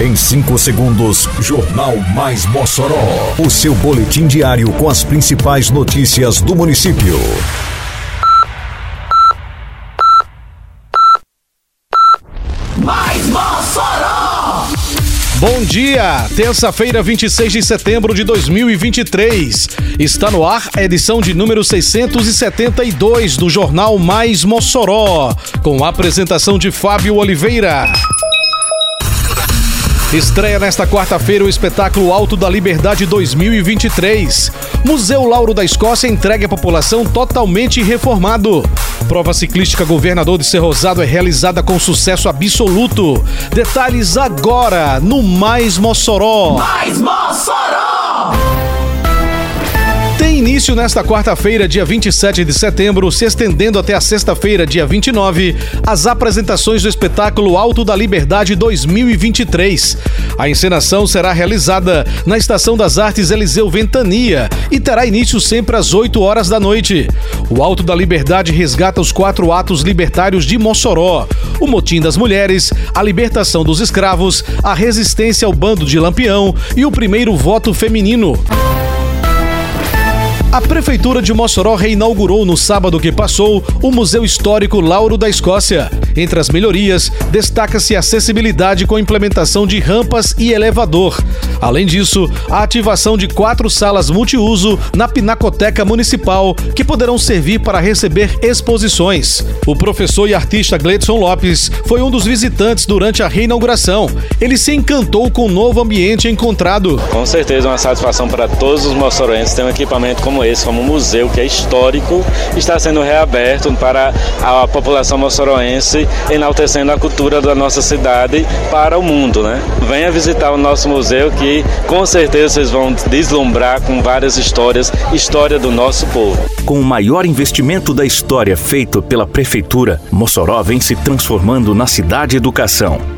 Em 5 segundos, Jornal Mais Mossoró. O seu boletim diário com as principais notícias do município. Mais Mossoró! Bom dia, terça-feira, 26 de setembro de 2023. Está no ar a edição de número 672 do Jornal Mais Mossoró, com a apresentação de Fábio Oliveira. Estreia nesta quarta-feira o espetáculo Alto da Liberdade 2023. Museu Lauro da Escócia entregue à população totalmente reformado. Prova ciclística Governador de Cerrosado é realizada com sucesso absoluto. Detalhes agora no Mais Mossoró. Mais Mossoró! Início nesta quarta-feira, dia 27 de setembro, se estendendo até a sexta-feira, dia 29, as apresentações do espetáculo Alto da Liberdade 2023. A encenação será realizada na Estação das Artes Eliseu Ventania e terá início sempre às 8 horas da noite. O Alto da Liberdade resgata os quatro atos libertários de Mossoró: o motim das mulheres, a libertação dos escravos, a resistência ao bando de Lampião e o primeiro voto feminino. A Prefeitura de Mossoró reinaugurou no sábado que passou o Museu Histórico Lauro da Escócia. Entre as melhorias, destaca-se a acessibilidade com implementação de rampas e elevador. Além disso, a ativação de quatro salas multiuso na Pinacoteca Municipal, que poderão servir para receber exposições. O professor e artista Gleidson Lopes foi um dos visitantes durante a reinauguração. Ele se encantou com o novo ambiente encontrado. Com certeza, uma satisfação para todos os moçoroenses ter um equipamento como esse, como um museu que é histórico, está sendo reaberto para a população moçoroense, enaltecendo a cultura da nossa cidade para o mundo, né? Venha visitar o nosso museu que com certeza vocês vão deslumbrar com várias histórias, história do nosso povo. Com o maior investimento da história feito pela prefeitura, Mossoró vem se transformando na cidade educação.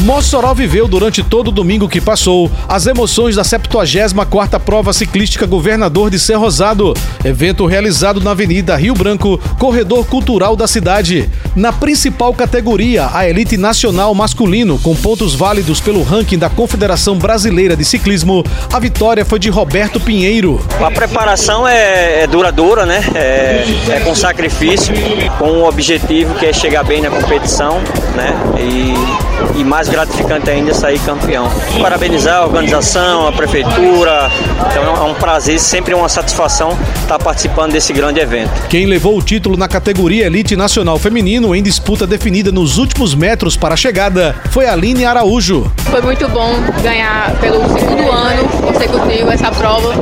Mossoró viveu durante todo o domingo que passou as emoções da 74ª Prova Ciclística Governador de Cerrosado, evento realizado na Avenida Rio Branco, corredor cultural da cidade. Na principal categoria, a elite nacional masculino, com pontos válidos pelo ranking da Confederação Brasileira de Ciclismo, a vitória foi de Roberto Pinheiro. A preparação é, é duradoura, né? É, é, com sacrifício, com um objetivo que é chegar bem na competição, né? E, e mais gratificante ainda sair campeão. Parabenizar a organização, a prefeitura. Então é um prazer, sempre uma satisfação estar participando desse grande evento. Quem levou o título na categoria Elite Nacional Feminino em disputa definida nos últimos metros para a chegada foi a Aline Araújo. Foi muito bom ganhar pelo segundo ano consecutivo essa prova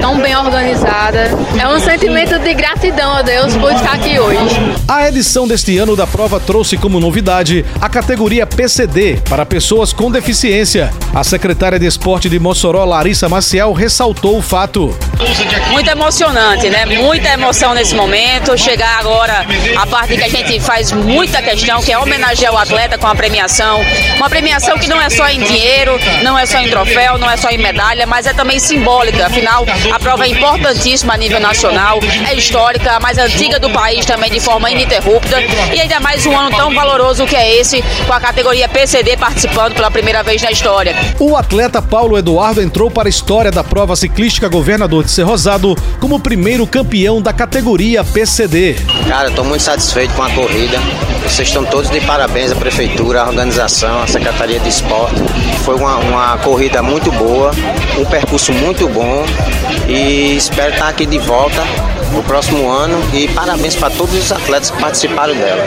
tão bem organizada. É um sentimento de gratidão a Deus por estar aqui hoje. A edição deste ano da prova trouxe como novidade a categoria PCD para pessoas com deficiência. A secretária de Esporte de Mossoró, Larissa Maciel, ressaltou o fato. Muito emocionante, né? Muita emoção nesse momento. Chegar agora a parte que a gente faz muita questão, que é homenagear o atleta com a premiação. Uma premiação que não é só em dinheiro, não é só em troféu, não é só em medalha, mas é também simbólica. Afinal, a prova é importantíssima a nível nacional, é histórica, a mais antiga do país também de forma ininterrupta. E ainda mais um ano tão valoroso que é esse, com a categoria PCD participando pela primeira vez na história. O atleta Paulo Eduardo entrou para a história da prova ciclística Governador de Cerrosado como primeiro campeão da categoria PCD. Cara, estou muito satisfeito com a corrida. Vocês estão todos de parabéns à prefeitura, à organização, à Secretaria de Esporte. Foi uma, uma corrida muito boa, um percurso muito bom e espero estar aqui de volta no próximo ano e parabéns para todos os atletas que participaram dela.